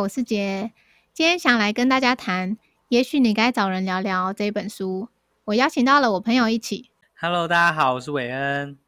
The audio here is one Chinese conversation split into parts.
好，我是杰，今天想来跟大家谈，也许你该找人聊聊这本书。我邀请到了我朋友一起。Hello，大家好，我是韦恩。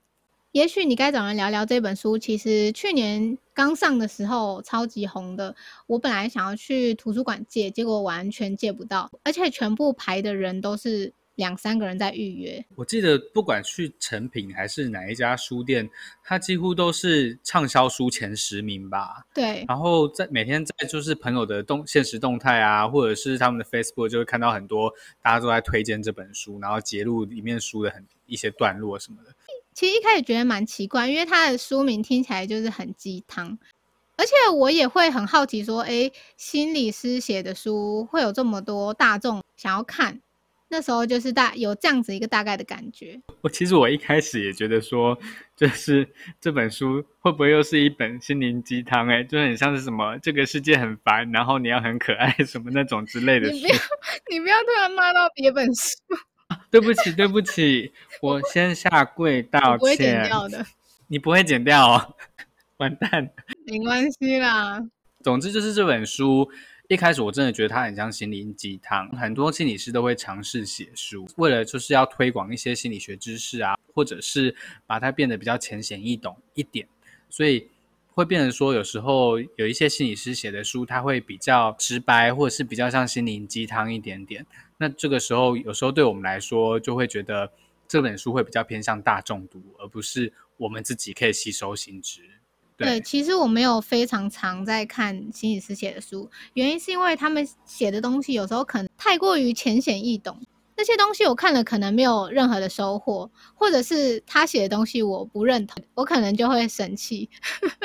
也许你该找人聊聊这本书，其实去年刚上的时候超级红的。我本来想要去图书馆借，结果完全借不到，而且全部排的人都是。两三个人在预约。我记得不管去成品还是哪一家书店，它几乎都是畅销书前十名吧。对。然后在每天在就是朋友的动现实动态啊，或者是他们的 Facebook，就会看到很多大家都在推荐这本书，然后揭露里面书的很一些段落什么的。其实一开始觉得蛮奇怪，因为它的书名听起来就是很鸡汤，而且我也会很好奇说，哎，心理师写的书会有这么多大众想要看。那时候就是大有这样子一个大概的感觉。我其实我一开始也觉得说，就是这本书会不会又是一本心灵鸡汤？哎，就很像是什么这个世界很烦，然后你要很可爱 什么那种之类的书。你不要，你不要突然骂到别本书。对不起，对不起，我先下跪 道歉。不会剪掉的。你不会剪掉哦，完蛋。没关系啦。总之就是这本书。一开始我真的觉得它很像心灵鸡汤，很多心理师都会尝试写书，为了就是要推广一些心理学知识啊，或者是把它变得比较浅显易懂一点，所以会变成说有时候有一些心理师写的书，它会比较直白，或者是比较像心灵鸡汤一点点。那这个时候有时候对我们来说，就会觉得这本书会比较偏向大众读，而不是我们自己可以吸收新知。对，其实我没有非常常在看心理师写的书，原因是因为他们写的东西有时候可能太过于浅显易懂，那些东西我看了可能没有任何的收获，或者是他写的东西我不认同，我可能就会生气。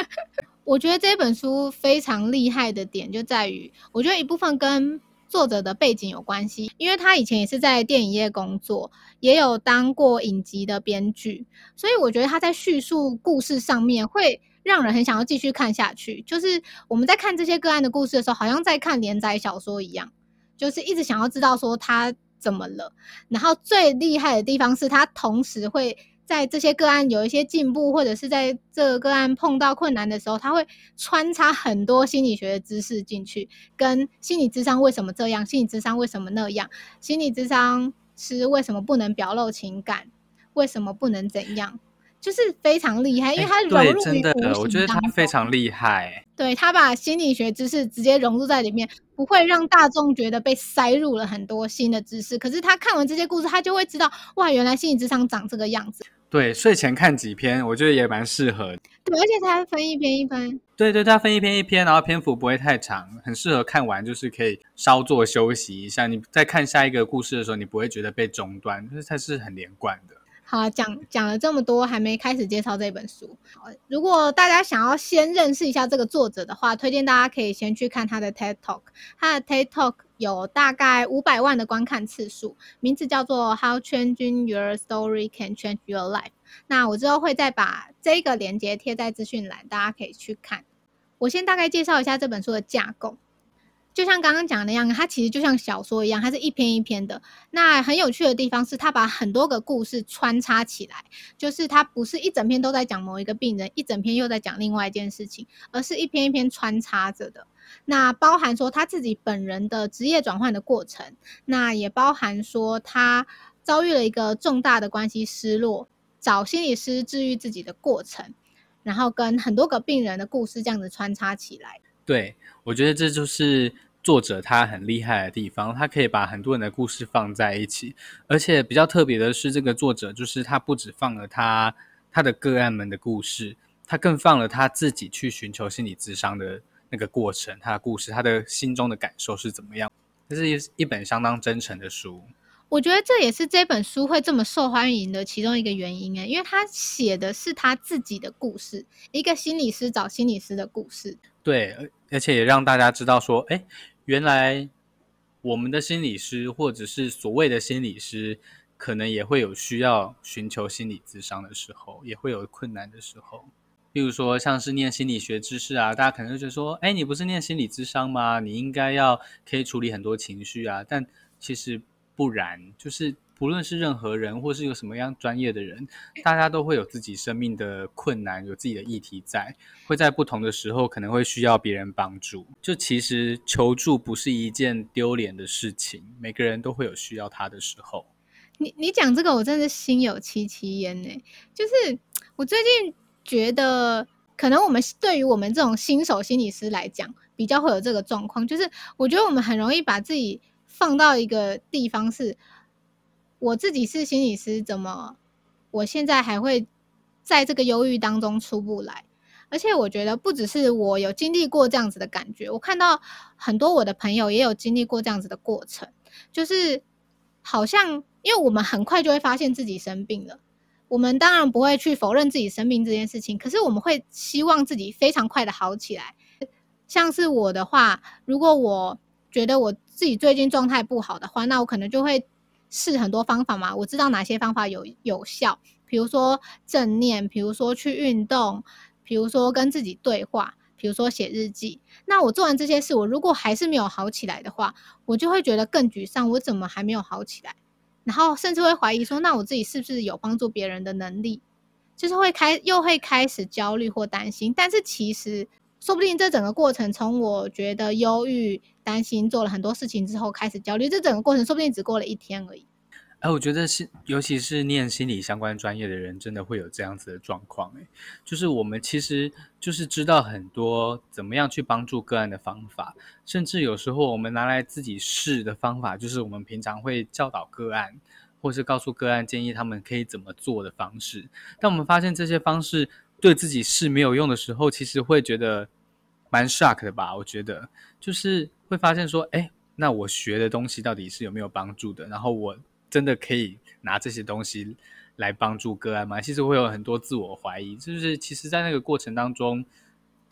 我觉得这本书非常厉害的点就在于，我觉得一部分跟作者的背景有关系，因为他以前也是在电影业工作，也有当过影集的编剧，所以我觉得他在叙述故事上面会。让人很想要继续看下去，就是我们在看这些个案的故事的时候，好像在看连载小说一样，就是一直想要知道说他怎么了。然后最厉害的地方是他同时会在这些个案有一些进步，或者是在这个个案碰到困难的时候，他会穿插很多心理学的知识进去，跟心理智商为什么这样，心理智商为什么那样，心理智商是为什么不能表露情感，为什么不能怎样。就是非常厉害，因为他融入真的，我觉得他非常厉害。对他把心理学知识直接融入在里面，不会让大众觉得被塞入了很多新的知识。可是他看完这些故事，他就会知道，哇，原来心理智商长这个样子。对，睡前看几篇，我觉得也蛮适合。对，而且他分一篇一篇。对对，他分一篇一篇，然后篇幅不会太长，很适合看完就是可以稍作休息一下。你在看下一个故事的时候，你不会觉得被中断，就是它是很连贯的。好，讲讲了这么多，还没开始介绍这本书。如果大家想要先认识一下这个作者的话，推荐大家可以先去看他的 TED Talk。他的 TED Talk 有大概五百万的观看次数，名字叫做 How Changing Your Story Can Change Your Life。那我之后会再把这个链接贴在资讯栏，大家可以去看。我先大概介绍一下这本书的架构。就像刚刚讲的那样，它其实就像小说一样，它是一篇一篇的。那很有趣的地方是，它把很多个故事穿插起来，就是它不是一整篇都在讲某一个病人，一整篇又在讲另外一件事情，而是一篇一篇穿插着的。那包含说他自己本人的职业转换的过程，那也包含说他遭遇了一个重大的关系失落，找心理师治愈自己的过程，然后跟很多个病人的故事这样子穿插起来。对，我觉得这就是。作者他很厉害的地方，他可以把很多人的故事放在一起，而且比较特别的是，这个作者就是他不止放了他他的个案们的故事，他更放了他自己去寻求心理咨商的那个过程，他的故事，他的心中的感受是怎么样？这是一一本相当真诚的书。我觉得这也是这本书会这么受欢迎的其中一个原因诶，因为他写的是他自己的故事，一个心理师找心理师的故事。对，而且也让大家知道说，哎。原来我们的心理师，或者是所谓的心理师，可能也会有需要寻求心理咨商的时候，也会有困难的时候。例如说，像是念心理学知识啊，大家可能就觉得说，哎，你不是念心理咨商吗？你应该要可以处理很多情绪啊。但其实不然，就是不论是任何人，或是有什么样专业的人，大家都会有自己生命的困难，有自己的议题在，会在不同的时候可能会需要别人帮助。就其实求助不是一件丢脸的事情，每个人都会有需要他的时候。你你讲这个，我真的心有戚戚焉呢。就是我最近觉得，可能我们对于我们这种新手心理师来讲，比较会有这个状况。就是我觉得我们很容易把自己放到一个地方，是我自己是心理师，怎么我现在还会在这个忧郁当中出不来？而且我觉得不只是我有经历过这样子的感觉，我看到很多我的朋友也有经历过这样子的过程，就是好像。因为我们很快就会发现自己生病了，我们当然不会去否认自己生病这件事情，可是我们会希望自己非常快的好起来。像是我的话，如果我觉得我自己最近状态不好的话，那我可能就会试很多方法嘛。我知道哪些方法有有效，比如说正念，比如说去运动，比如说跟自己对话，比如说写日记。那我做完这些事，我如果还是没有好起来的话，我就会觉得更沮丧。我怎么还没有好起来？然后甚至会怀疑说，那我自己是不是有帮助别人的能力？就是会开又会开始焦虑或担心。但是其实说不定这整个过程，从我觉得忧郁、担心，做了很多事情之后开始焦虑，这整个过程说不定只过了一天而已。哎，我觉得是，尤其是念心理相关专业的人，真的会有这样子的状况。哎，就是我们其实就是知道很多怎么样去帮助个案的方法，甚至有时候我们拿来自己试的方法，就是我们平常会教导个案，或是告诉个案建议他们可以怎么做的方式。但我们发现这些方式对自己是没有用的时候，其实会觉得蛮 shock 的吧？我觉得就是会发现说，哎，那我学的东西到底是有没有帮助的？然后我。真的可以拿这些东西来帮助个案吗？其实会有很多自我怀疑，就是其实，在那个过程当中，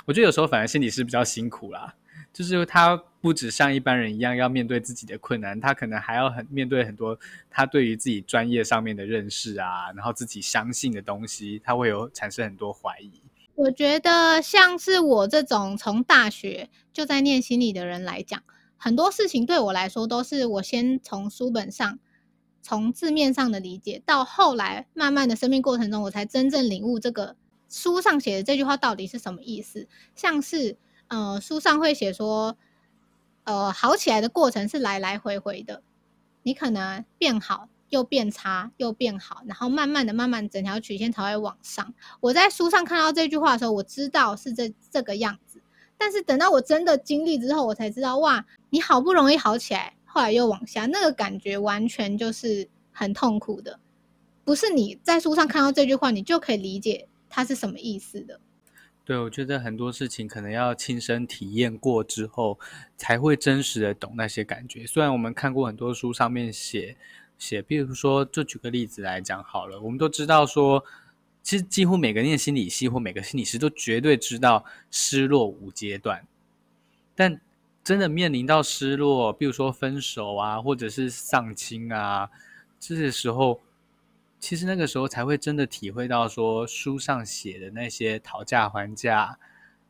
我觉得有时候反而心理是比较辛苦啦。就是他不止像一般人一样要面对自己的困难，他可能还要很面对很多他对于自己专业上面的认识啊，然后自己相信的东西，他会有产生很多怀疑。我觉得像是我这种从大学就在念心理的人来讲，很多事情对我来说都是我先从书本上。从字面上的理解，到后来慢慢的生命过程中，我才真正领悟这个书上写的这句话到底是什么意思。像是，呃，书上会写说，呃，好起来的过程是来来回回的，你可能变好，又变差，又变好，然后慢慢的、慢慢整条曲线才会往上。我在书上看到这句话的时候，我知道是这这个样子，但是等到我真的经历之后，我才知道，哇，你好不容易好起来。后来又往下，那个感觉完全就是很痛苦的，不是你在书上看到这句话，你就可以理解它是什么意思的。对，我觉得很多事情可能要亲身体验过之后，才会真实的懂那些感觉。虽然我们看过很多书上面写写，比如说，就举个例子来讲好了，我们都知道说，其实几乎每个念心理系或每个心理师都绝对知道失落五阶段，但。真的面临到失落，比如说分手啊，或者是丧亲啊，这些时候，其实那个时候才会真的体会到说书上写的那些讨价还价，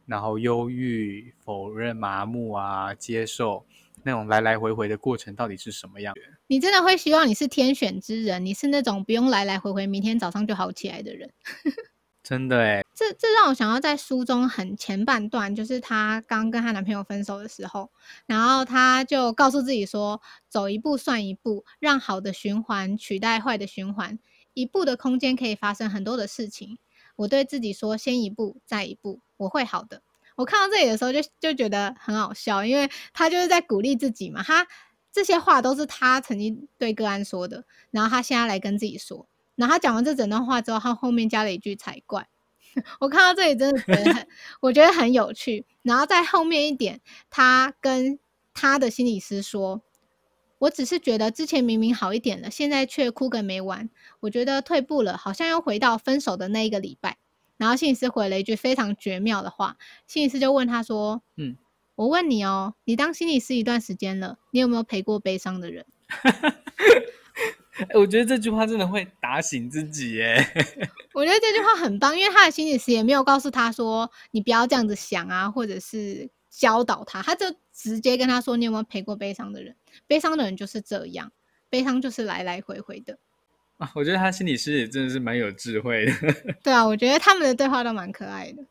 然后忧郁、否认、麻木啊，接受那种来来回回的过程到底是什么样。你真的会希望你是天选之人，你是那种不用来来回回，明天早上就好起来的人。真的哎，这这让我想要在书中很前半段，就是她刚跟她男朋友分手的时候，然后她就告诉自己说：“走一步算一步，让好的循环取代坏的循环，一步的空间可以发生很多的事情。”我对自己说：“先一步，再一步，我会好的。”我看到这里的时候就就觉得很好笑，因为她就是在鼓励自己嘛。她这些话都是他曾经对个案说的，然后他现在来跟自己说。然后他讲完这整段话之后，他后面加了一句“才怪”。我看到这里真的觉得很，我觉得很有趣。然后在后面一点，他跟他的心理师说：“我只是觉得之前明明好一点了，现在却哭个没完。我觉得退步了，好像又回到分手的那一个礼拜。”然后心理师回了一句非常绝妙的话，心理师就问他说：“嗯，我问你哦，你当心理师一段时间了，你有没有陪过悲伤的人？” 我觉得这句话真的会打醒自己耶。我觉得这句话很棒，因为他的心理师也没有告诉他说你不要这样子想啊，或者是教导他，他就直接跟他说你有没有陪过悲伤的人？悲伤的人就是这样，悲伤就是来来回回的。啊，我觉得他心理师也真的是蛮有智慧的。对啊，我觉得他们的对话都蛮可爱的。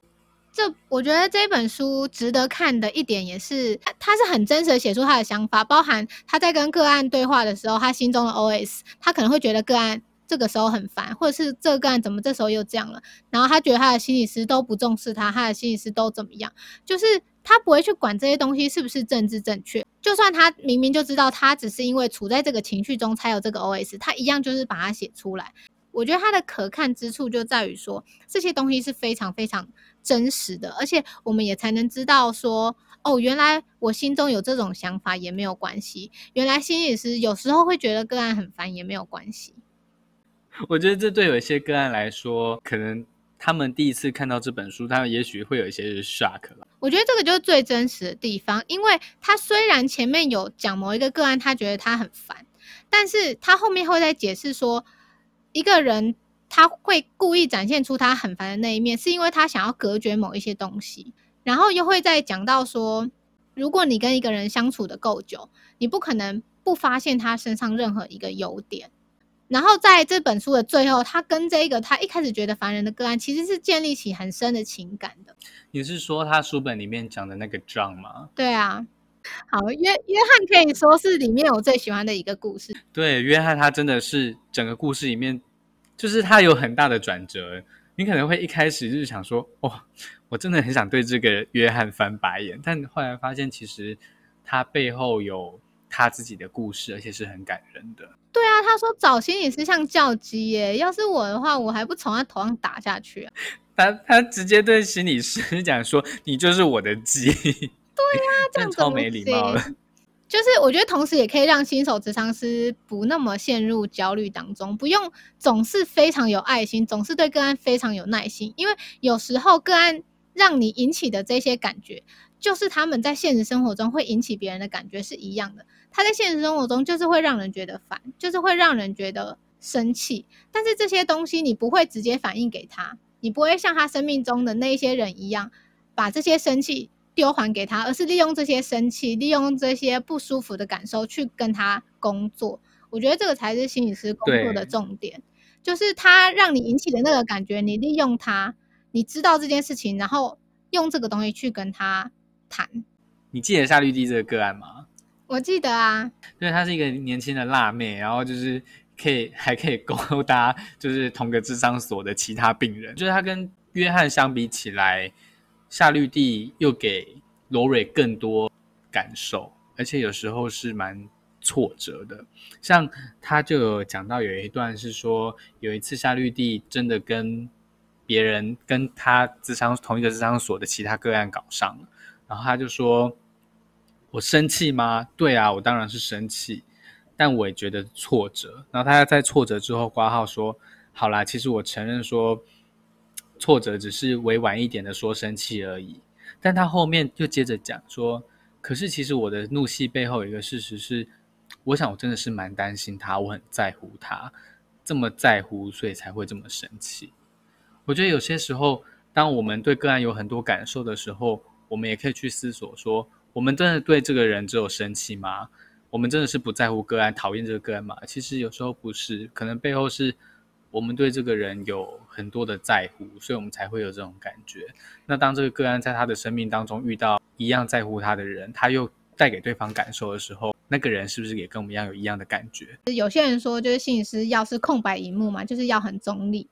这我觉得这本书值得看的一点也是，他他是很真实的写出他的想法，包含他在跟个案对话的时候，他心中的 OS，他可能会觉得个案这个时候很烦，或者是这个个案怎么这时候又这样了，然后他觉得他的心理师都不重视他，他的心理师都怎么样，就是他不会去管这些东西是不是政治正确，就算他明明就知道他只是因为处在这个情绪中才有这个 OS，他一样就是把它写出来。我觉得它的可看之处就在于说，这些东西是非常非常真实的，而且我们也才能知道说，哦，原来我心中有这种想法也没有关系，原来心理师有时候会觉得个案很烦也没有关系。我觉得这对有一些个案来说，可能他们第一次看到这本书，他们也许会有一些 shock 了。我觉得这个就是最真实的地方，因为他虽然前面有讲某一个个案，他觉得他很烦，但是他后面会在解释说。一个人他会故意展现出他很烦的那一面，是因为他想要隔绝某一些东西，然后又会再讲到说，如果你跟一个人相处的够久，你不可能不发现他身上任何一个优点。然后在这本书的最后，他跟这个他一开始觉得烦人的个案，其实是建立起很深的情感的。你是说他书本里面讲的那个 John 吗？对啊，好，约约翰可以说是里面我最喜欢的一个故事。对，约翰他真的是整个故事里面。就是他有很大的转折，你可能会一开始就是想说，哦，我真的很想对这个约翰翻白眼，但后来发现其实他背后有他自己的故事，而且是很感人的。对啊，他说找心理师像叫鸡耶，要是我的话，我还不从他头上打下去啊！他他直接对心理师讲说：“你就是我的鸡。”对呀，这样 超没礼貌了。就是我觉得，同时也可以让新手职场师不那么陷入焦虑当中，不用总是非常有爱心，总是对个案非常有耐心。因为有时候个案让你引起的这些感觉，就是他们在现实生活中会引起别人的感觉是一样的。他在现实生活中就是会让人觉得烦，就是会让人觉得生气。但是这些东西你不会直接反映给他，你不会像他生命中的那些人一样，把这些生气。丢还给他，而是利用这些生气，利用这些不舒服的感受去跟他工作。我觉得这个才是心理师工作的重点，就是他让你引起的那个感觉，你利用他，你知道这件事情，然后用这个东西去跟他谈。你记得夏绿蒂这个个案吗？我记得啊，对，她是一个年轻的辣妹，然后就是可以还可以勾搭，就是同个智商所的其他病人。就是她跟约翰相比起来。夏绿蒂又给罗蕊更多感受，而且有时候是蛮挫折的。像他就有讲到有一段是说，有一次夏绿蒂真的跟别人跟他智商同一个智商所的其他个案搞上了，然后他就说：“我生气吗？对啊，我当然是生气，但我也觉得挫折。”然后他在挫折之后挂号说：“好啦，其实我承认说。”挫折只是委婉一点的说生气而已，但他后面又接着讲说，可是其实我的怒气背后有一个事实是，我想我真的是蛮担心他，我很在乎他，这么在乎，所以才会这么生气。我觉得有些时候，当我们对个案有很多感受的时候，我们也可以去思索说，我们真的对这个人只有生气吗？我们真的是不在乎个案，讨厌这个个案吗？其实有时候不是，可能背后是。我们对这个人有很多的在乎，所以我们才会有这种感觉。那当这个个案在他的生命当中遇到一样在乎他的人，他又带给对方感受的时候，那个人是不是也跟我们一样有一样的感觉？有些人说，就是心理师要是空白荧幕嘛，就是要很中立。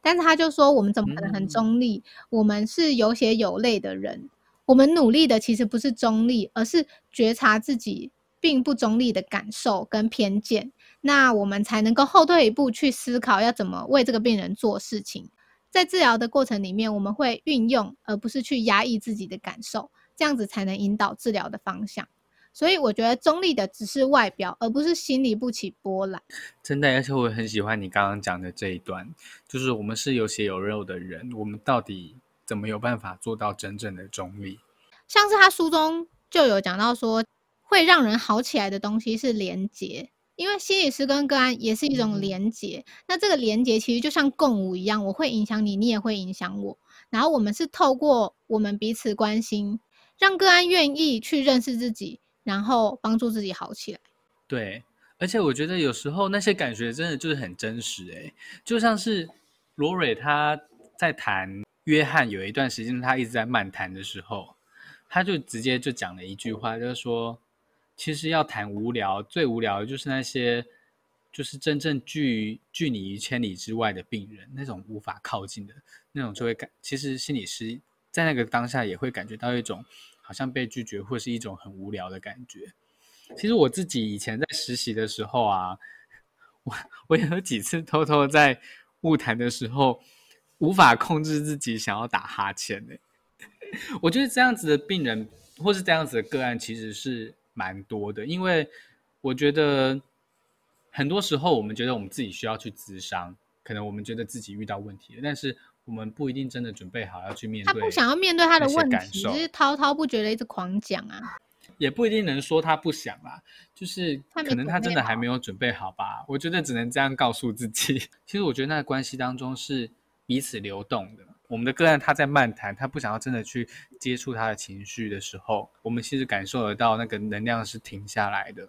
但是他就说，我们怎么可能很中立？我们是有血有泪的人，我们努力的其实不是中立，而是觉察自己并不中立的感受跟偏见。那我们才能够后退一步去思考要怎么为这个病人做事情。在治疗的过程里面，我们会运用，而不是去压抑自己的感受，这样子才能引导治疗的方向。所以我觉得中立的只是外表，而不是心里不起波澜。真的，而且我很喜欢你刚刚讲的这一段，就是我们是有血有肉的人，我们到底怎么有办法做到真正的中立？像是他书中就有讲到说，会让人好起来的东西是连结。因为心理师跟个案也是一种连结，那这个连结其实就像共舞一样，我会影响你，你也会影响我。然后我们是透过我们彼此关心，让个案愿意去认识自己，然后帮助自己好起来。对，而且我觉得有时候那些感觉真的就是很真实诶，就像是罗蕊他在谈约翰有一段时间他一直在漫谈的时候，他就直接就讲了一句话，就是说，其实要谈无聊，最无聊的就是那些就是真正拒拒你于千里之外的病人，那种无法靠近的那种就会感，其实心理师在那个当下也会感觉到一种好像被拒绝或是一种很无聊的感觉。其实我自己以前在实习的时候啊，我我有几次偷偷在物谈的时候，无法控制自己想要打哈欠呢。我觉得这样子的病人或是这样子的个案其实是蛮多的，因为我觉得很多时候我们觉得我们自己需要去咨商，可能我们觉得自己遇到问题了，但是我们不一定真的准备好要去面对。他不想要面对他的问题，只是滔滔不绝的一直狂讲啊。也不一定能说他不想啦，就是可能他真的还没有准备好吧。我觉得只能这样告诉自己。其实我觉得那个关系当中是彼此流动的。我们的个案他在漫谈，他不想要真的去接触他的情绪的时候，我们其实感受得到那个能量是停下来的。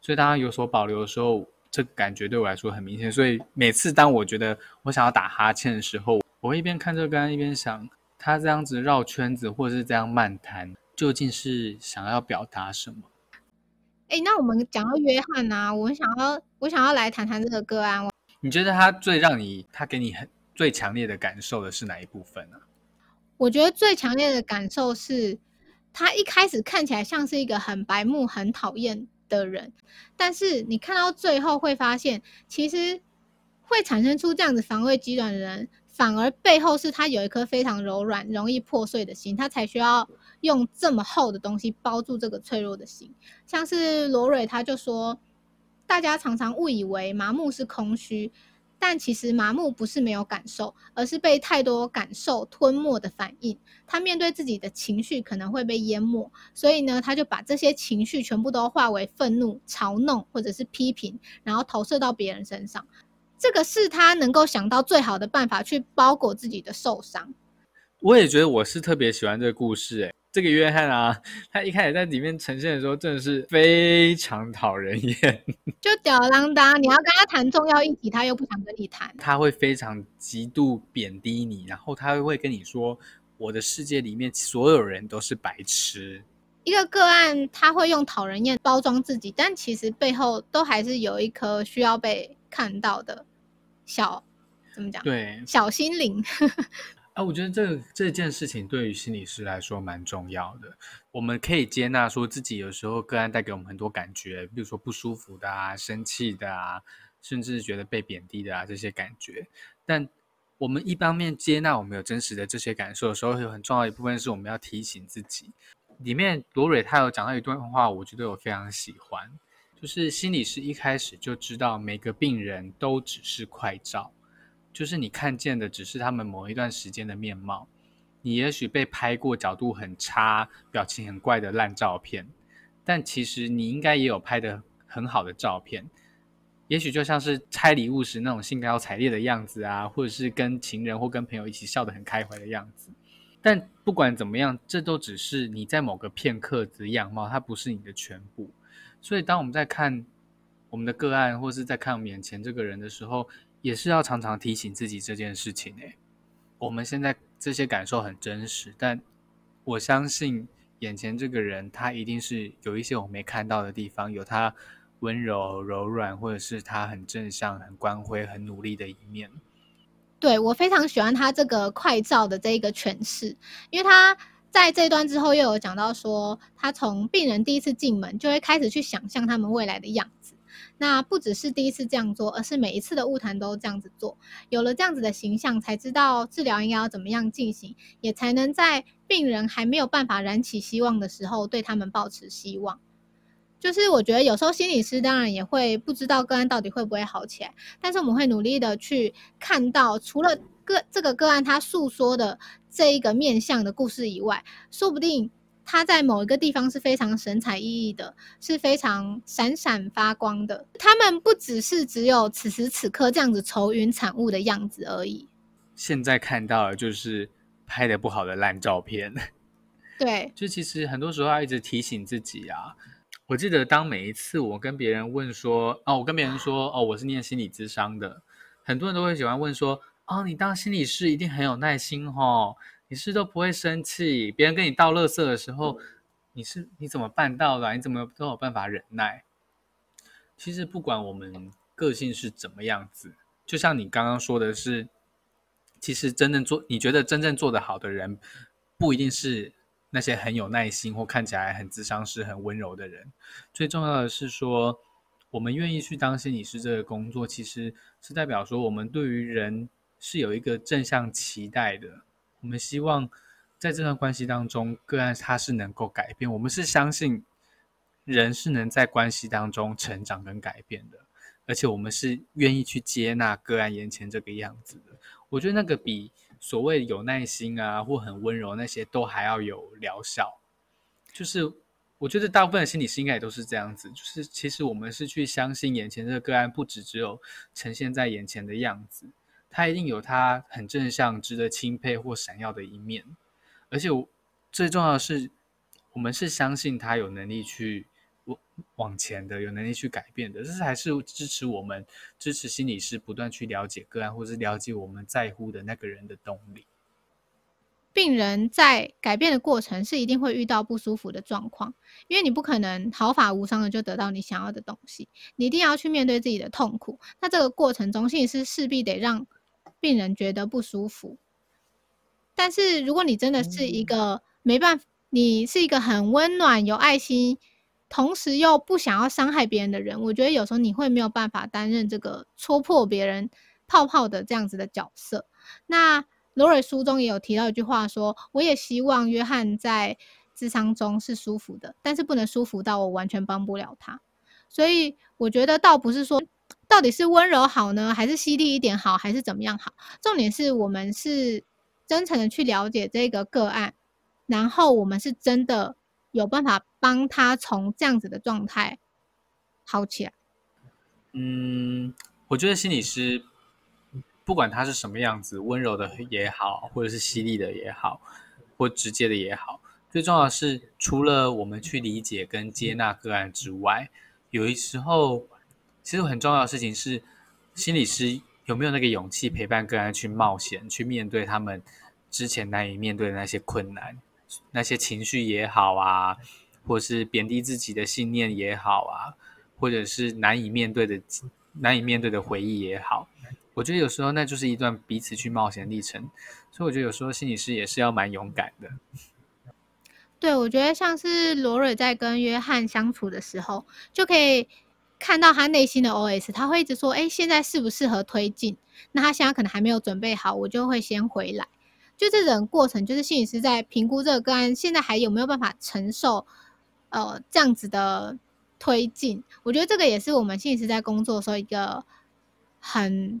所以当他有所保留的时候，这感觉对我来说很明显。所以每次当我觉得我想要打哈欠的时候，我会一边看这个个案一边想，他这样子绕圈子或者是这样漫谈。究竟是想要表达什么？哎，那我们讲到约翰啊，我想要我想要来谈谈这个个案。你觉得他最让你他给你很最强烈的感受的是哪一部分呢？我觉得最强烈的感受是他一开始看起来像是一个很白目、很讨厌的人，但是你看到最后会发现，其实会产生出这样子防卫机转的人。反而背后是他有一颗非常柔软、容易破碎的心，他才需要用这么厚的东西包住这个脆弱的心。像是罗蕊，他就说，大家常常误以为麻木是空虚，但其实麻木不是没有感受，而是被太多感受吞没的反应。他面对自己的情绪可能会被淹没，所以呢，他就把这些情绪全部都化为愤怒、嘲弄或者是批评，然后投射到别人身上。这个是他能够想到最好的办法去包裹自己的受伤。我也觉得我是特别喜欢这个故事，哎，这个约翰啊，他一开始在里面呈现的时候，真的是非常讨人厌，就吊儿郎当。你要跟他谈重要议题，他又不想跟你谈，他会非常极度贬低你，然后他会跟你说：“我的世界里面所有人都是白痴。”一个个案他会用讨人厌包装自己，但其实背后都还是有一颗需要被看到的。小怎么讲？对，小心灵啊，我觉得这这件事情对于心理师来说蛮重要的。我们可以接纳说自己有时候个案带给我们很多感觉，比如说不舒服的啊、生气的啊，甚至觉得被贬低的啊这些感觉。但我们一方面接纳我们有真实的这些感受的时候，有很重要一部分是我们要提醒自己。里面罗蕊他有讲到一段话，我觉得我非常喜欢。就是心理师一开始就知道每个病人都只是快照，就是你看见的只是他们某一段时间的面貌。你也许被拍过角度很差、表情很怪的烂照片，但其实你应该也有拍的很好的照片。也许就像是拆礼物时那种兴高采烈的样子啊，或者是跟情人或跟朋友一起笑得很开怀的样子。但不管怎么样，这都只是你在某个片刻的样貌，它不是你的全部。所以，当我们在看我们的个案，或是在看眼前这个人的时候，也是要常常提醒自己这件事情。诶，我们现在这些感受很真实，但我相信眼前这个人，他一定是有一些我没看到的地方，有他温柔柔软，或者是他很正向、很光辉、很努力的一面。对我非常喜欢他这个快照的这一个诠释，因为他。在这一段之后，又有讲到说，他从病人第一次进门就会开始去想象他们未来的样子。那不只是第一次这样做，而是每一次的物谈都这样子做。有了这样子的形象，才知道治疗应该要怎么样进行，也才能在病人还没有办法燃起希望的时候，对他们保持希望。就是我觉得有时候心理师当然也会不知道个案到底会不会好起来，但是我们会努力的去看到，除了个这个个案他诉说的。这一个面向的故事以外，说不定他在某一个地方是非常神采奕奕的，是非常闪闪发光的。他们不只是只有此时此刻这样子愁云惨雾的样子而已。现在看到的就是拍的不好的烂照片。对，就其实很多时候要一直提醒自己啊，我记得当每一次我跟别人问说，哦，我跟别人说，哦，我是念心理咨商的，很多人都会喜欢问说，哦，你当心理师一定很有耐心哦，你是都不会生气，别人跟你倒垃圾的时候，你是你怎么办到的？你怎么都有办法忍耐？其实不管我们个性是怎么样子，就像你刚刚说的是，其实真正做你觉得真正做得好的人，不一定是那些很有耐心或看起来很智商是、很温柔的人。最重要的是说，我们愿意去当心理师这个工作，其实是代表说我们对于人是有一个正向期待的。我们希望在这段关系当中，个案他是能够改变，我们是相信。人是能在关系当中成长跟改变的，而且我们是愿意去接纳个案眼前这个样子的。我觉得那个比所谓有耐心啊或很温柔那些都还要有疗效。就是我觉得大部分的心理师应该也都是这样子，就是其实我们是去相信眼前这个个案不只只有呈现在眼前的样子，他一定有他很正向、值得钦佩或闪耀的一面。而且最重要的是，我们是相信他有能力去。往往前的有能力去改变的，这是还是支持我们支持心理师不断去了解个案，或是了解我们在乎的那个人的动力。病人在改变的过程是一定会遇到不舒服的状况，因为你不可能毫发无伤的就得到你想要的东西，你一定要去面对自己的痛苦。那这个过程中，心理师势必得让病人觉得不舒服。但是如果你真的是一个没办法，你是一个很温暖有爱心。同时又不想要伤害别人的人，我觉得有时候你会没有办法担任这个戳破别人泡泡的这样子的角色。那罗尔书中也有提到一句话，说我也希望约翰在智商中是舒服的，但是不能舒服到我完全帮不了他。所以我觉得倒不是说到底是温柔好呢，还是犀利一点好，还是怎么样好？重点是我们是真诚的去了解这个个案，然后我们是真的。有办法帮他从这样子的状态好起来。嗯，我觉得心理师不管他是什么样子，温柔的也好，或者是犀利的也好，或直接的也好，最重要的是，除了我们去理解跟接纳个案之外，有一时候其实很重要的事情是，心理师有没有那个勇气陪伴个案去冒险，去面对他们之前难以面对的那些困难。那些情绪也好啊，或是贬低自己的信念也好啊，或者是难以面对的难以面对的回忆也好，我觉得有时候那就是一段彼此去冒险历程。所以我觉得有时候心理师也是要蛮勇敢的。对，我觉得像是罗蕊在跟约翰相处的时候，就可以看到他内心的 OS，他会一直说：“哎，现在适不适合推进？那他现在可能还没有准备好，我就会先回来。”就这种过程，就是心理师在评估这个个案现在还有没有办法承受，呃，这样子的推进。我觉得这个也是我们心理师在工作的时候一个很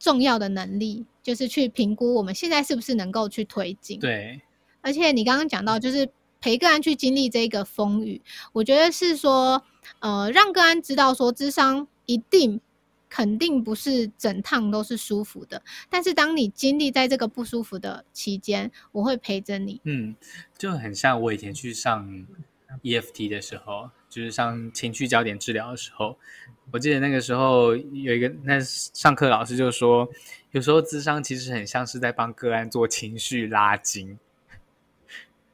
重要的能力，就是去评估我们现在是不是能够去推进。对，而且你刚刚讲到，就是陪个案去经历这个风雨，我觉得是说，呃，让个案知道说，智商一定。肯定不是整趟都是舒服的，但是当你经历在这个不舒服的期间，我会陪着你。嗯，就很像我以前去上 EFT 的时候，就是上情绪焦点治疗的时候，我记得那个时候有一个那上课老师就说，有时候智商其实很像是在帮个案做情绪拉筋。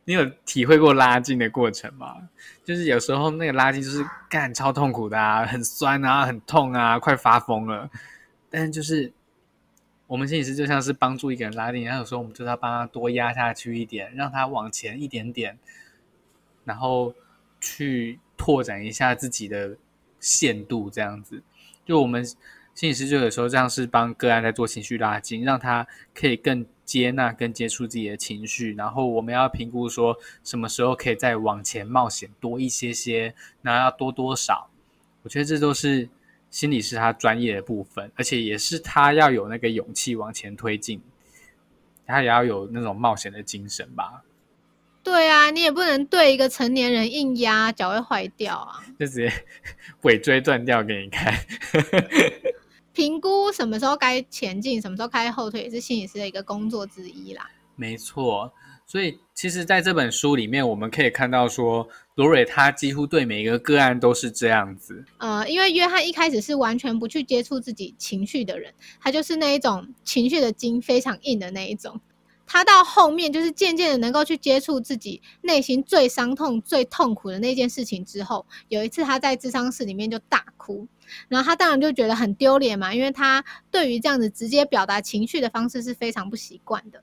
你有体会过拉筋的过程吗？就是有时候那个拉筋就是干超痛苦的啊，很酸啊，很痛啊，快发疯了。但是就是我们心理师就像是帮助一个人拉筋，然后有时候我们就是要帮他多压下去一点，让他往前一点点，然后去拓展一下自己的限度，这样子。就我们心理师就有时候这样是帮个案在做情绪拉筋，让他可以更。接纳跟接触自己的情绪，然后我们要评估说什么时候可以再往前冒险多一些些，那要多多少？我觉得这都是心理师他专业的部分，而且也是他要有那个勇气往前推进，他也要有那种冒险的精神吧。对啊，你也不能对一个成年人硬压，脚会坏掉啊！就直接 尾椎断掉给你看。评估什么时候该前进，什么时候该后退，也是心理师的一个工作之一啦。没错，所以其实在这本书里面，我们可以看到说，罗蕊他几乎对每一个个案都是这样子。呃，因为约翰一开始是完全不去接触自己情绪的人，他就是那一种情绪的筋非常硬的那一种。他到后面就是渐渐的能够去接触自己内心最伤痛、最痛苦的那件事情之后，有一次他在智商室里面就大哭，然后他当然就觉得很丢脸嘛，因为他对于这样子直接表达情绪的方式是非常不习惯的。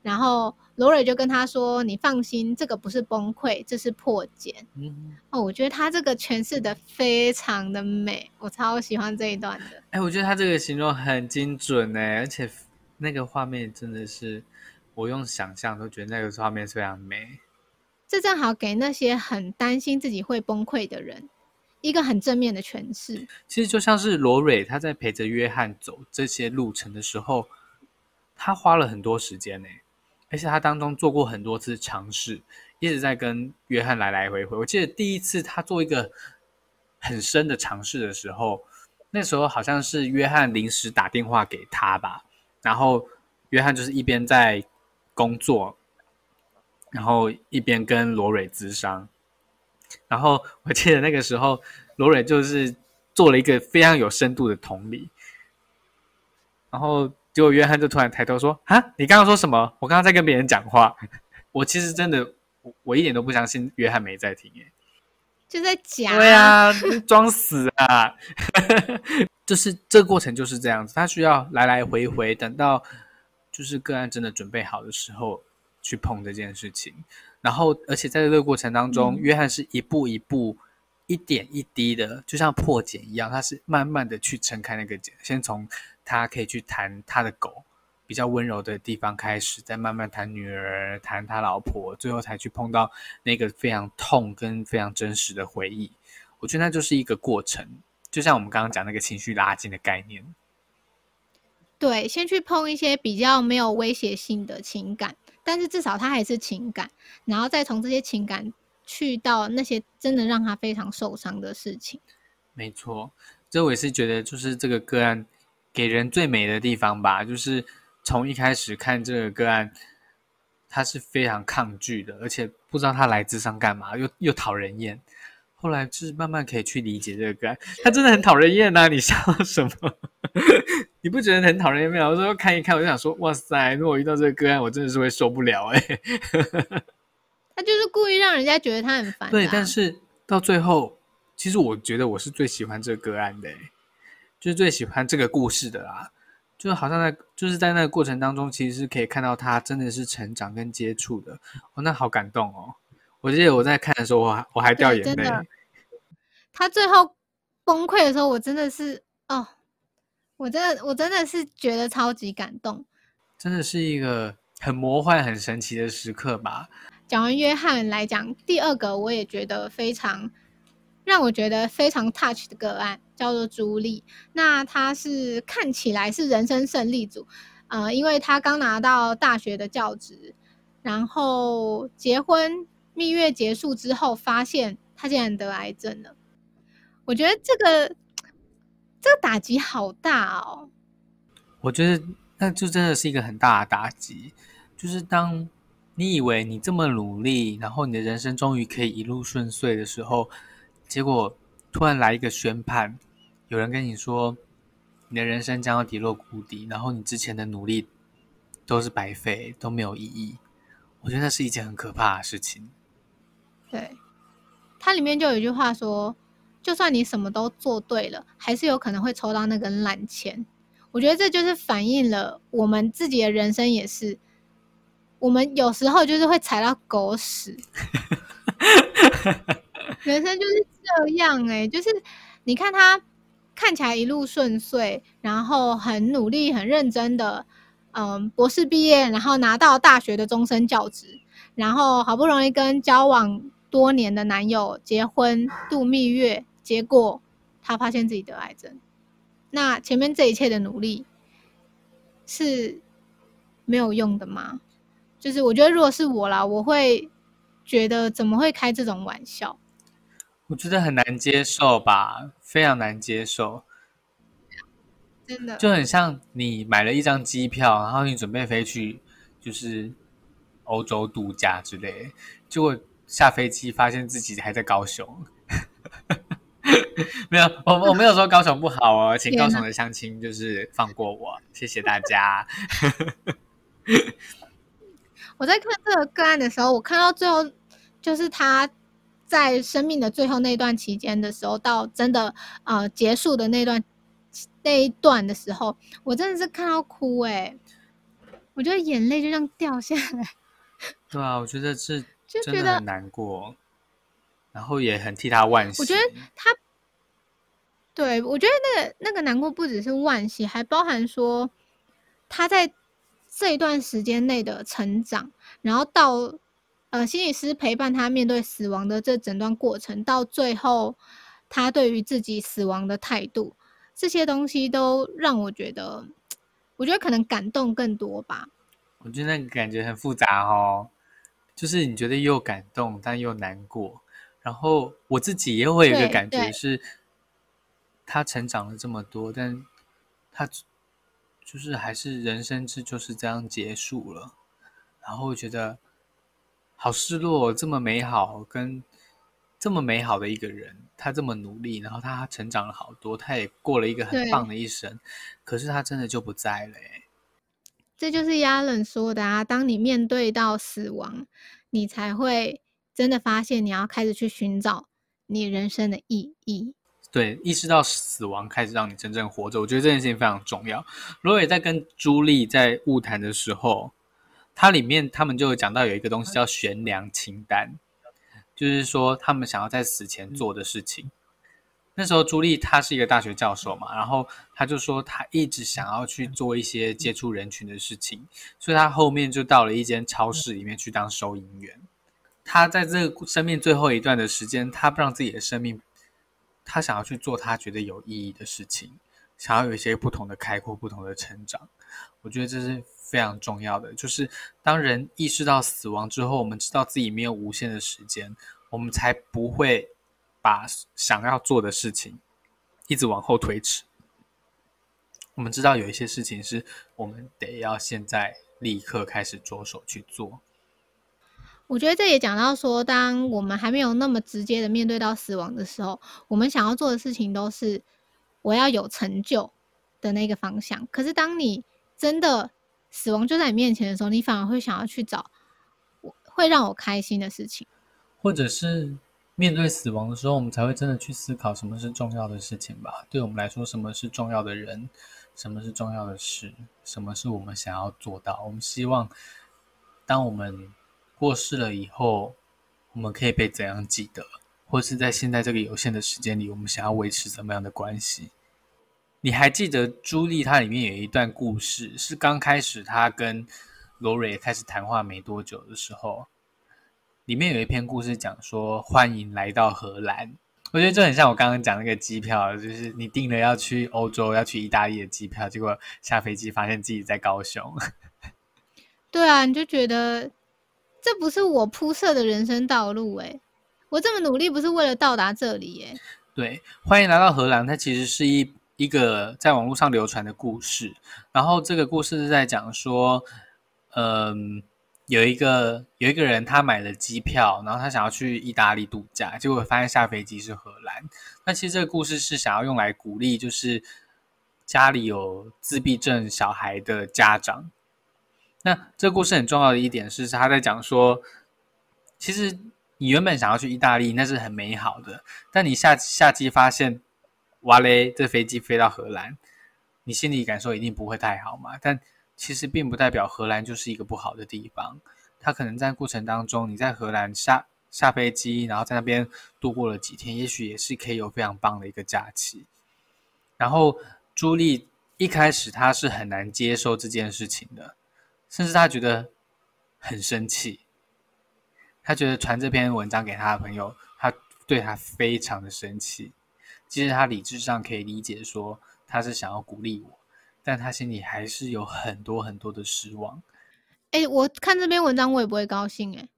然后罗蕊就跟他说：“你放心，这个不是崩溃，这是破茧。”嗯，哦，我觉得他这个诠释的非常的美，我超喜欢这一段的。哎，我觉得他这个形容很精准呢，而且那个画面真的是。我用想象都觉得那个画面非常美，这正好给那些很担心自己会崩溃的人一个很正面的诠释。其实就像是罗蕊他在陪着约翰走这些路程的时候，他花了很多时间呢，而且他当中做过很多次尝试，一直在跟约翰来来回回。我记得第一次他做一个很深的尝试的时候，那时候好像是约翰临时打电话给他吧，然后约翰就是一边在。工作，然后一边跟罗蕊咨商，然后我记得那个时候罗蕊就是做了一个非常有深度的同理，然后结果约翰就突然抬头说：“啊，你刚刚说什么？我刚刚在跟别人讲话。” 我其实真的，我我一点都不相信约翰没在听，哎，就在讲，对啊，装死啊，就是这个过程就是这样子，他需要来来回回，等到。就是个案真的准备好的时候去碰这件事情，然后而且在这个过程当中，约翰是一步一步、一点一滴的，就像破茧一样，他是慢慢的去撑开那个茧，先从他可以去谈他的狗比较温柔的地方开始，再慢慢谈女儿、谈他老婆，最后才去碰到那个非常痛跟非常真实的回忆。我觉得那就是一个过程，就像我们刚刚讲那个情绪拉近的概念。对，先去碰一些比较没有威胁性的情感，但是至少它还是情感，然后再从这些情感去到那些真的让他非常受伤的事情。没错，这我也是觉得，就是这个个案给人最美的地方吧，就是从一开始看这个个案，他是非常抗拒的，而且不知道他来自上干嘛，又又讨人厌。后来就是慢慢可以去理解这个个案，他真的很讨人厌呐！你笑什么？你不觉得很讨人厌吗？我说看一看，我就想说，哇塞！如果遇到这个个案，我真的是会受不了哎。他就是故意让人家觉得他很烦。对，但是到最后，其实我觉得我是最喜欢这个个案的，就是最喜欢这个故事的啦。就好像在就是在那个过程当中，其实是可以看到他真的是成长跟接触的。哦，那好感动哦！我记得我在看的时候，我还我还掉眼泪。他最后崩溃的时候，我真的是哦，我真的我真的是觉得超级感动，真的是一个很魔幻、很神奇的时刻吧。讲完约翰来讲，第二个我也觉得非常让我觉得非常 touch 的个案，叫做朱莉。那她是看起来是人生胜利组，呃，因为她刚拿到大学的教职，然后结婚。蜜月结束之后，发现他竟然得癌症了。我觉得这个这个打击好大哦。我觉得那就真的是一个很大的打击。就是当你以为你这么努力，然后你的人生终于可以一路顺遂的时候，结果突然来一个宣判，有人跟你说你的人生将要跌落谷底，然后你之前的努力都是白费，都没有意义。我觉得那是一件很可怕的事情。对，它里面就有一句话说：“就算你什么都做对了，还是有可能会抽到那根烂签。”我觉得这就是反映了我们自己的人生也是，我们有时候就是会踩到狗屎。人生就是这样哎，就是你看他看起来一路顺遂，然后很努力、很认真的，嗯，博士毕业，然后拿到大学的终身教职，然后好不容易跟交往。多年的男友结婚度蜜月，结果他发现自己得癌症。那前面这一切的努力是没有用的吗？就是我觉得，如果是我啦，我会觉得怎么会开这种玩笑？我觉得很难接受吧，非常难接受。真的就很像你买了一张机票，然后你准备飞去，就是欧洲度假之类，结果下飞机发现自己还在高雄。没有，我我没有说高雄不好哦，请高雄的乡亲就是放过我，谢谢大家。我在看这个个案的时候，我看到最后就是他在生命的最后那段期间的时候，到真的呃结束的那段那一段的时候，我真的是看到哭哎，我觉得眼泪就这样掉下来。对啊，我觉得是就觉得很难过，然后也很替他惋惜。我觉得他。对，我觉得那个那个难过不只是惋惜，还包含说他在这一段时间内的成长，然后到呃心理师陪伴他面对死亡的这整段过程，到最后他对于自己死亡的态度，这些东西都让我觉得，我觉得可能感动更多吧。我觉得那个感觉很复杂哦，就是你觉得又感动但又难过，然后我自己也会有一个感觉是。他成长了这么多，但他就是还是人生之就是这样结束了，然后觉得好失落。这么美好，跟这么美好的一个人，他这么努力，然后他成长了好多，他也过了一个很棒的一生，可是他真的就不在了。这就是亚伦说的啊，当你面对到死亡，你才会真的发现你要开始去寻找你人生的意义。对，意识到死亡开始让你真正活着，我觉得这件事情非常重要。罗伟在跟朱莉在晤谈的时候，它里面他们就有讲到有一个东西叫悬梁清单，就是说他们想要在死前做的事情。那时候朱莉她是一个大学教授嘛，然后她就说她一直想要去做一些接触人群的事情，所以她后面就到了一间超市里面去当收银员。她在这个生命最后一段的时间，她不让自己的生命。她想要去做她觉得有意义的事情，想要有一些不同的开阔、不同的成长。我觉得这是非常重要的。就是当人意识到死亡之后，我们知道自己没有无限的时间，我们才不会把想要做的事情一直往后推迟。我们知道有一些事情是我们得要现在立刻开始着手去做。我觉得这也讲到说，当我们还没有那么直接的面对到死亡的时候，我们想要做的事情都是我要有成就的那个方向。可是当你真的死亡就在你面前的时候，你反而会想要去找我会让我开心的事情，或者是面对死亡的时候，我们才会真的去思考什么是重要的事情吧？对我们来说，什么是重要的人？什么是重要的事？什么是我们想要做到？我们希望当我们。过世了以后，我们可以被怎样记得？或是在现在这个有限的时间里，我们想要维持怎么样的关系？你还记得朱莉她里面有一段故事，是刚开始她跟罗瑞开始谈话没多久的时候，里面有一篇故事讲说欢迎来到荷兰。我觉得这很像我刚刚讲那个机票，就是你订了要去欧洲、要去意大利的机票，结果下飞机发现自己在高雄。对啊，你就觉得。这不是我铺设的人生道路哎，我这么努力不是为了到达这里哎。对，欢迎来到荷兰。它其实是一一个在网络上流传的故事。然后这个故事是在讲说，嗯，有一个有一个人他买了机票，然后他想要去意大利度假，结果发现下飞机是荷兰。那其实这个故事是想要用来鼓励，就是家里有自闭症小孩的家长。那这个故事很重要的一点是，他在讲说，其实你原本想要去意大利，那是很美好的。但你下下机发现，哇嘞，这飞机飞到荷兰，你心里感受一定不会太好嘛。但其实并不代表荷兰就是一个不好的地方。他可能在过程当中，你在荷兰下下飞机，然后在那边度过了几天，也许也是可以有非常棒的一个假期。然后朱莉一开始她是很难接受这件事情的。甚至她觉得很生气，他觉得传这篇文章给他的朋友，他对他非常的生气。其实他理智上可以理解，说他是想要鼓励我，但他心里还是有很多很多的失望。哎，我看这篇文章我也不会高兴哎。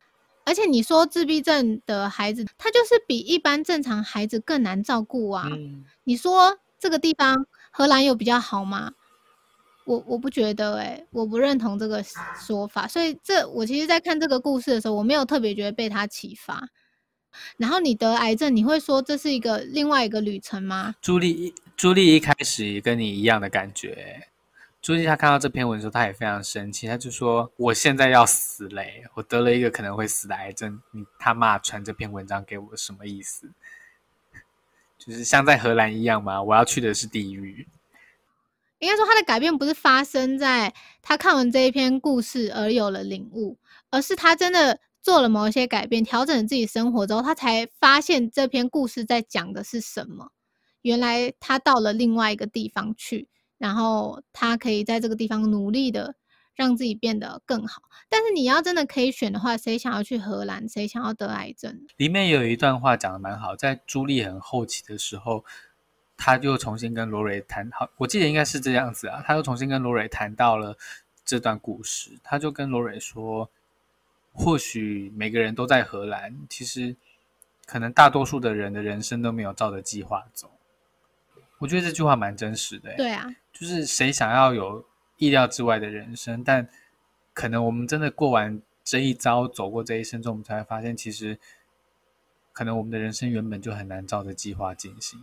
而且你说自闭症的孩子，他就是比一般正常孩子更难照顾啊。你说这个地方荷兰有比较好吗？我我不觉得哎、我不认同这个说法，所以这我其实，在看这个故事的时候，我没有特别觉得被他启发。然后你得癌症，你会说这是一个另外一个旅程吗？朱莉，朱莉一开始也跟你一样的感觉。朱莉她看到这篇文的时候，她也非常生气，她就说：“我现在要死嘞、我得了一个可能会死的癌症，你他妈传这篇文章给我什么意思？就是像在荷兰一样吗？我要去的是地狱。”应该说，他的改变不是发生在他看完这一篇故事而有了领悟，而是他真的做了某一些改变，调整自己生活之后，他才发现这篇故事在讲的是什么。原来他到了另外一个地方去，然后他可以在这个地方努力的让自己变得更好。但是你要真的可以选的话，谁想要去荷兰？谁想要得癌症？里面有一段话讲的蛮好，在朱莉很后期的时候，他又重新跟罗蕊谈好，我记得应该是这样子啊，他又重新跟罗蕊谈到了这段故事，他就跟罗蕊说，或许每个人都在荷兰，其实可能大多数的人的人生都没有照着计划走。我觉得这句话蛮真实的、欸，对啊，就是谁想要有意料之外的人生，但可能我们真的过完这一遭，走过这一生之后，我们才会发现，其实可能我们的人生原本就很难照着计划进行。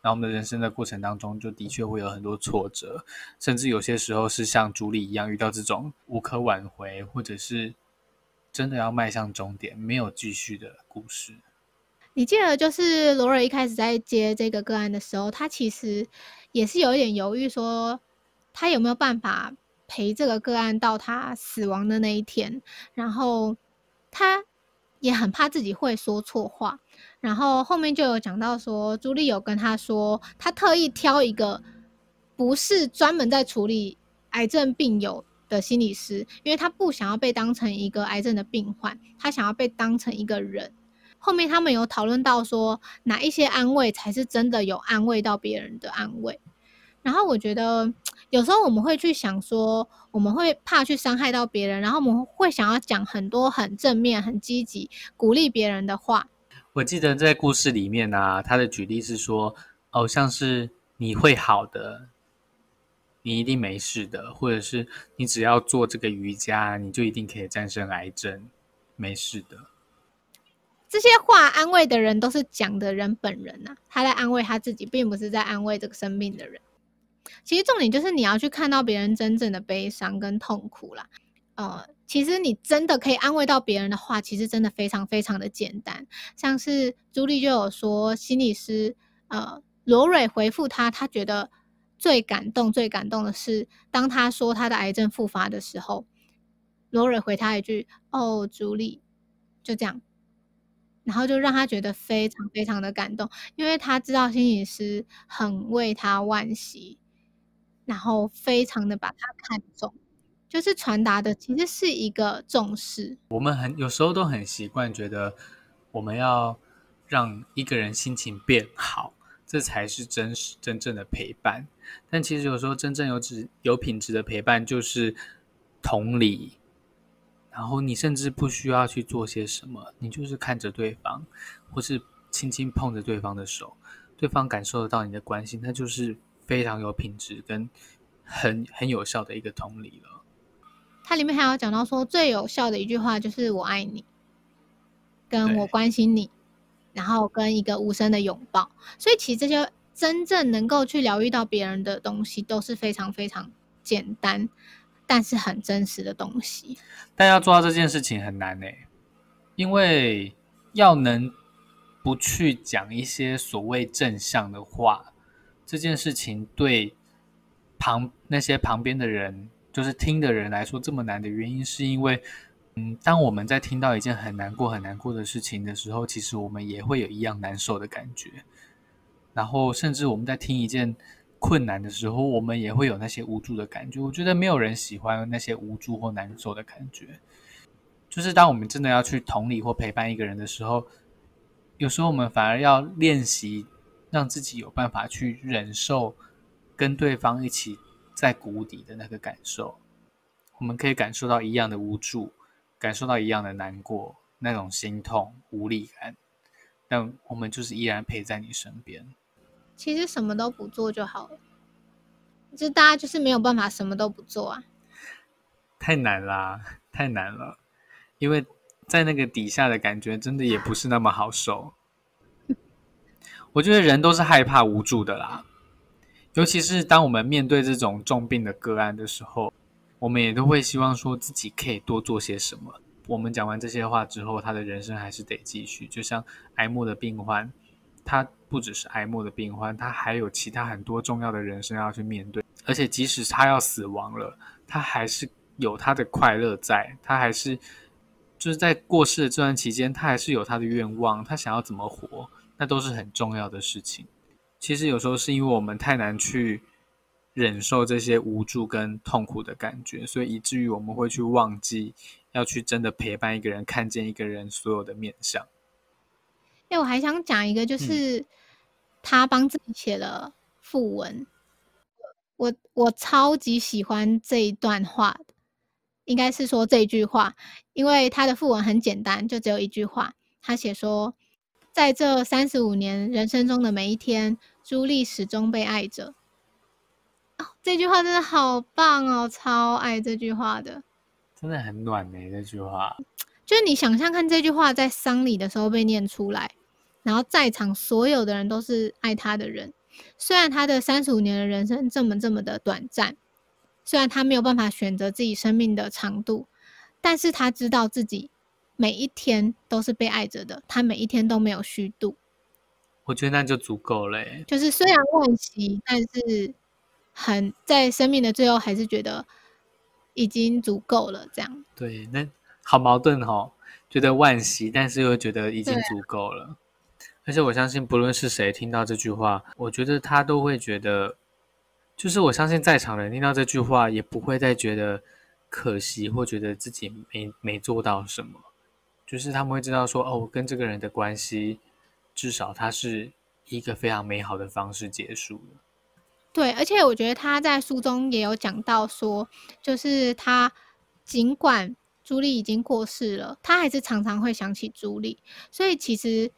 然后我们的人生的过程当中，就的确会有很多挫折，甚至有些时候是像朱莉一样遇到这种无可挽回，或者是真的要迈向终点没有继续的故事。你记得，就是罗瑞一开始在接这个个案的时候，他其实也是有一点犹豫，说他有没有办法陪这个个案到他死亡的那一天。然后他也很怕自己会说错话。然后后面就有讲到说，朱莉有跟他说，他特意挑一个不是专门在处理癌症病友的心理师，因为他不想要被当成一个癌症的病患，他想要被当成一个人。后面他们有讨论到说，哪一些安慰才是真的有安慰到别人的安慰。然后我觉得有时候我们会去想说，我们会怕去伤害到别人，然后我们会想要讲很多很正面、很积极、鼓励别人的话。我记得在故事里面啊，他的举例是说，哦，像是你会好的，你一定没事的，或者是你只要做这个瑜伽，你就一定可以战胜癌症，没事的。这些话安慰的人都是讲的人本人呐、啊，他在安慰他自己，并不是在安慰这个生病的人。其实重点就是你要去看到别人真正的悲伤跟痛苦啦。呃，其实你真的可以安慰到别人的话，其实真的非常非常的简单。像是朱莉就有说，心理师呃罗蕊回复他，他觉得最感动、最感动的是，当他说他的癌症复发的时候，罗瑞回他一句：“哦，朱莉。”就这样。然后就让他觉得非常非常的感动，因为他知道心理师很为他惋惜，然后非常的把他看重，就是传达的其实是一个重视。我们很有时候都很习惯觉得我们要让一个人心情变好，这才是真实真正的陪伴。但其实有时候真正有质有品质的陪伴就是同理。然后你甚至不需要去做些什么，你就是看着对方，或是轻轻碰着对方的手，对方感受得到你的关心，那就是非常有品质跟很很有效的一个同理了。它里面还有讲到说，最有效的一句话就是“我爱你”，跟我关心你，然后跟一个无声的拥抱。所以其实这些真正能够去疗愈到别人的东西，都是非常非常简单。但是很真实的东西，但要做到这件事情很难呢、因为要能不去讲一些所谓正向的话，这件事情对旁那些旁边的人，就是听的人来说这么难的原因，是因为，嗯，当我们在听到一件很难过、很难过的事情的时候，其实我们也会有一样难受的感觉，然后甚至我们在听一件。困难的时候，我们也会有那些无助的感觉。我觉得没有人喜欢那些无助或难受的感觉。就是当我们真的要去同理或陪伴一个人的时候，有时候我们反而要练习让自己有办法去忍受跟对方一起在谷底的那个感受。我们可以感受到一样的无助，感受到一样的难过，那种心痛、无力感，但我们就是依然陪在你身边。其实什么都不做就好了。就大家就是没有办法什么都不做啊。太难啦，太难了，因为在那个底下的感觉真的也不是那么好受。我觉得人都是害怕无助的啦，尤其是当我们面对这种重病的个案的时候，我们也都会希望说自己可以多做些什么。我们讲完这些话之后，他的人生还是得继续。就像癌末的病患，他不只是癌末的病患，他还有其他很多重要的人生要去面对。而且即使他要死亡了，他还是有他的快乐在，他还是就是在过世的这段期间，他还是有他的愿望，他想要怎么活。那都是很重要的事情。其实有时候是因为我们太难去忍受这些无助跟痛苦的感觉，所以以至于我们会去忘记要去真的陪伴一个人，看见一个人所有的面相。哎，我还想讲一个，就是他帮自己写了副文，我我超级喜欢这一段话，应该是说这句话，因为他的副文很简单，就只有一句话，他写说。在这三十五年人生中的每一天，朱莉始终被爱着。哦，这句话真的好棒哦，超爱这句话的，真的很暖呢。这句话，就是你想象看，这句话在丧礼的时候被念出来，然后在场所有的人都是爱他的人。虽然他的三十五年的人生这么这么的短暂，虽然他没有办法选择自己生命的长度，但是他知道自己。每一天都是被爱着的，他每一天都没有虚度。我觉得那就足够了。就是虽然惋惜，但是很在生命的最后，还是觉得已经足够了。这样对，那好矛盾哦，觉得惋惜，但是又觉得已经足够了。而且我相信，不论是谁听到这句话，我觉得他都会觉得，就是我相信在场人听到这句话，也不会再觉得可惜，或觉得自己没没做到什么。就是他们会知道说，哦，我跟这个人的关系，至少他是一个非常美好的方式结束了。对，而且我觉得他在书中也有讲到说，就是他尽管朱莉已经过世了，他还是常常会想起朱莉。所以其实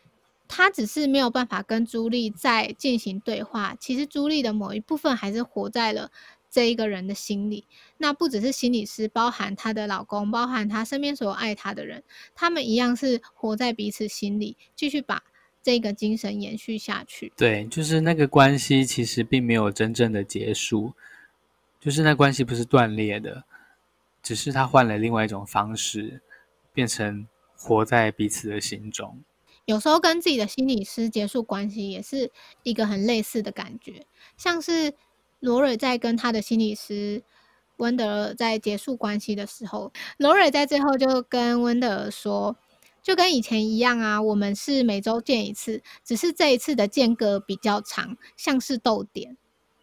他只是没有办法跟朱莉再进行对话，其实朱莉的某一部分还是活在了。这一个人的心理，那不只是心理师，包含她的老公，包含她身边所有爱她的人，他们一样是活在彼此心里，继续把这个精神延续下去。对，就是那个关系其实并没有真正的结束，就是那关系不是断裂的，只是他换了另外一种方式，变成活在彼此的心中。有时候跟自己的心理师结束关系，也是一个很类似的感觉，像是。罗瑞在跟他的心理师温德尔在结束关系的时候，罗瑞在最后就跟温德尔说：“就跟以前一样啊，我们是每周见一次，只是这一次的间隔比较长，像是逗点，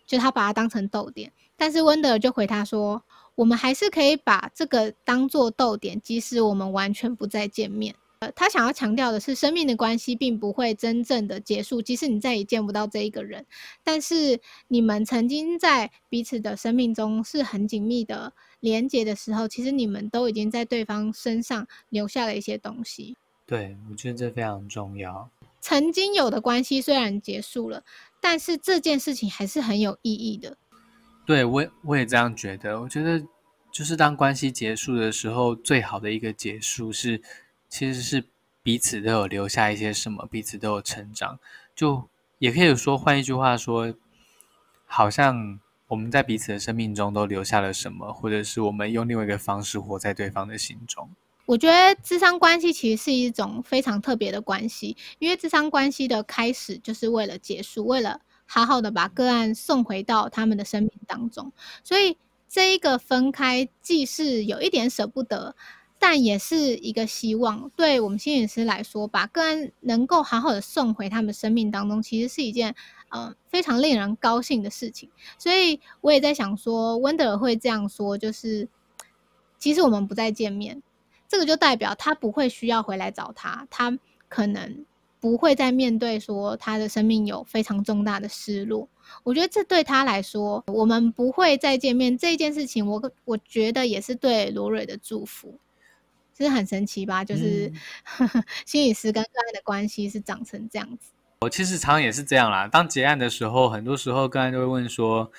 就他把它当成逗点。但是温德尔就回他说：我们还是可以把这个当做逗点，即使我们完全不再见面。”呃，他想要强调的是，生命的关系并不会真正的结束，即使你再也见不到这一个人，但是你们曾经在彼此的生命中是很紧密的连接的时候，其实你们都已经在对方身上留下了一些东西。对，我觉得这非常重要。曾经有的关系虽然结束了，但是这件事情还是很有意义的。对我，我也这样觉得。我觉得，就是当关系结束的时候，最好的一个结束是。其实是彼此都有留下一些什么，彼此都有成长，就也可以说换一句话说，好像我们在彼此的生命中都留下了什么，或者是我们用另外一个方式活在对方的心中。我觉得智商关系其实是一种非常特别的关系，因为智商关系的开始就是为了结束，为了好好的把个案送回到他们的生命当中，所以这一个分开既是有一点舍不得。但也是一个希望，对我们心理师来说，把个案能够好好的送回他们生命当中，其实是一件嗯非常令人高兴的事情。所以我也在想说，温德尔会这样说，就是其实我们不再见面，这个就代表他不会需要回来找他，他可能不会再面对说他的生命有非常重大的失落。我觉得这对他来说，我们不会再见面这件事情，我我觉得也是对罗蕊的祝福。是很神奇吧？就是 心理师跟个案的关系是长成这样子。我其实常常也是这样啦。当结案的时候，很多时候个案就会问说：“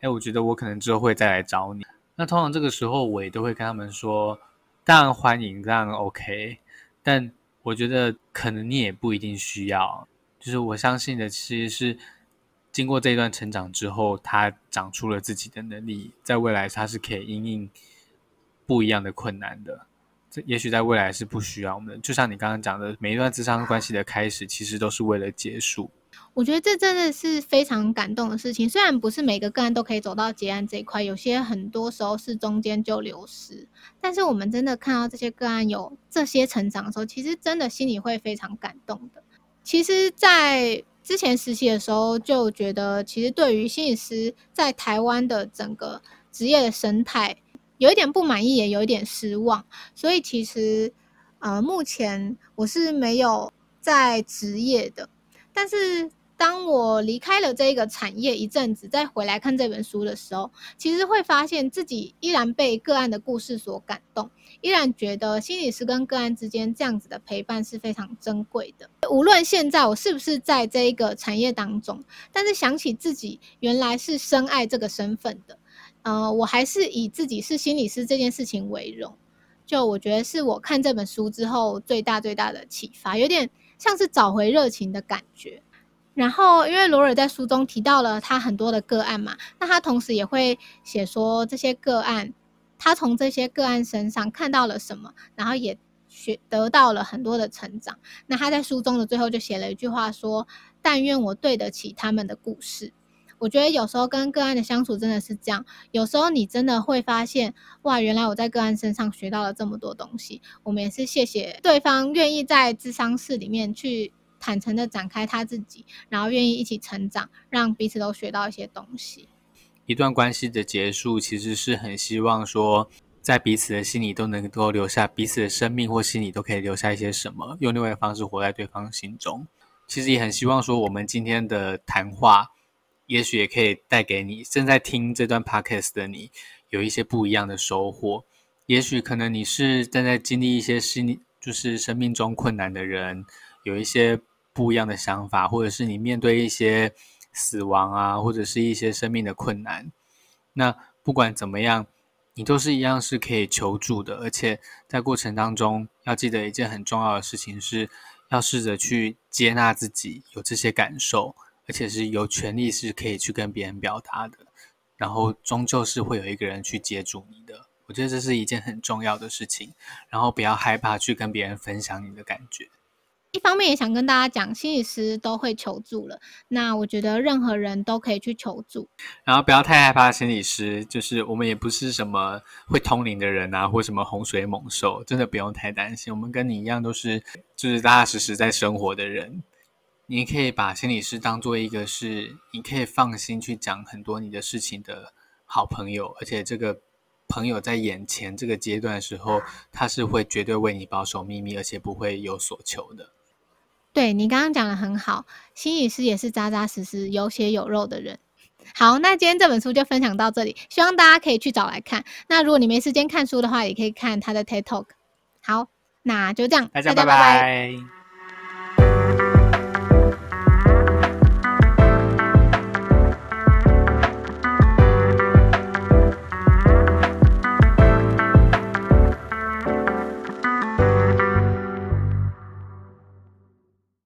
哎，我觉得我可能之后会再来找你。那通常这个时候，我也都会跟他们说，当然欢迎，当然 OK，但我觉得可能你也不一定需要。就是我相信的，其实是经过这一段成长之后，他长出了自己的能力，在未来他是可以应应不一样的困难的。这也许在未来是不需要我们。就像你刚刚讲的，每一段智商关系的开始，其实都是为了结束。我觉得这真的是非常感动的事情。虽然不是每个个案都可以走到结案这一块，有些很多时候是中间就流失。但是我们真的看到这些个案有这些成长的时候，其实真的心里会非常感动的。其实，在之前实习的时候，就觉得其实对于心理师在台湾的整个职业的生态。有一点不满意，也有一点失望，所以其实，呃，目前我是没有在职业的。但是当我离开了这个产业一阵子，再回来看这本书的时候，其实会发现自己依然被个案的故事所感动，依然觉得心理师跟个案之间这样子的陪伴是非常珍贵的。无论现在我是不是在这一个产业当中，但是想起自己原来是深爱这个身份的。呃，我还是以自己是心理师这件事情为荣，就我觉得是我看这本书之后最大最大的启发，有点像是找回热情的感觉。然后，因为罗尔在书中提到了他很多的个案嘛，那他同时也会写说这些个案，他从这些个案身上看到了什么，然后也学得到了很多的成长。那他在书中的最后就写了一句话说：“但愿我对得起他们的故事。”我觉得有时候跟个案的相处真的是这样，有时候你真的会发现，哇，原来我在个案身上学到了这么多东西。我们也是谢谢对方愿意在智商室里面去坦诚的展开他自己，然后愿意一起成长，让彼此都学到一些东西。一段关系的结束，其实是很希望说，在彼此的心里都能够留下彼此的生命或心里都可以留下一些什么，用另外一个方式活在对方心中。其实也很希望说，我们今天的谈话。也许也可以带给你正在听这段 podcast 的你有一些不一样的收获。也许可能你是正在经历一些心理，就是生命中困难的人，有一些不一样的想法，或者是你面对一些死亡啊，或者是一些生命的困难。那不管怎么样，你都是一样是可以求助的。而且在过程当中，要记得一件很重要的事情，是要试着去接纳自己有这些感受。而且是有权利是可以去跟别人表达的，然后终究是会有一个人去接住你的。我觉得这是一件很重要的事情，然后不要害怕去跟别人分享你的感觉。一方面也想跟大家讲，心理师都会求助了，那我觉得任何人都可以去求助。然后不要太害怕心理师，就是我们也不是什么会通灵的人啊，或什么洪水猛兽，真的不用太担心。我们跟你一样，都是就是踏踏实实在生活的人。你可以把心理师当做一个是你可以放心去讲很多你的事情的好朋友，而且这个朋友在眼前这个阶段的时候，他是会绝对为你保守秘密，而且不会有所求的。对你刚刚讲的很好，心理师也是扎扎实实、有血有肉的人。好，那今天这本书就分享到这里，希望大家可以去找来看。那如果你没时间看书的话，也可以看他的 TED Talk。好，那就这样，大家拜拜。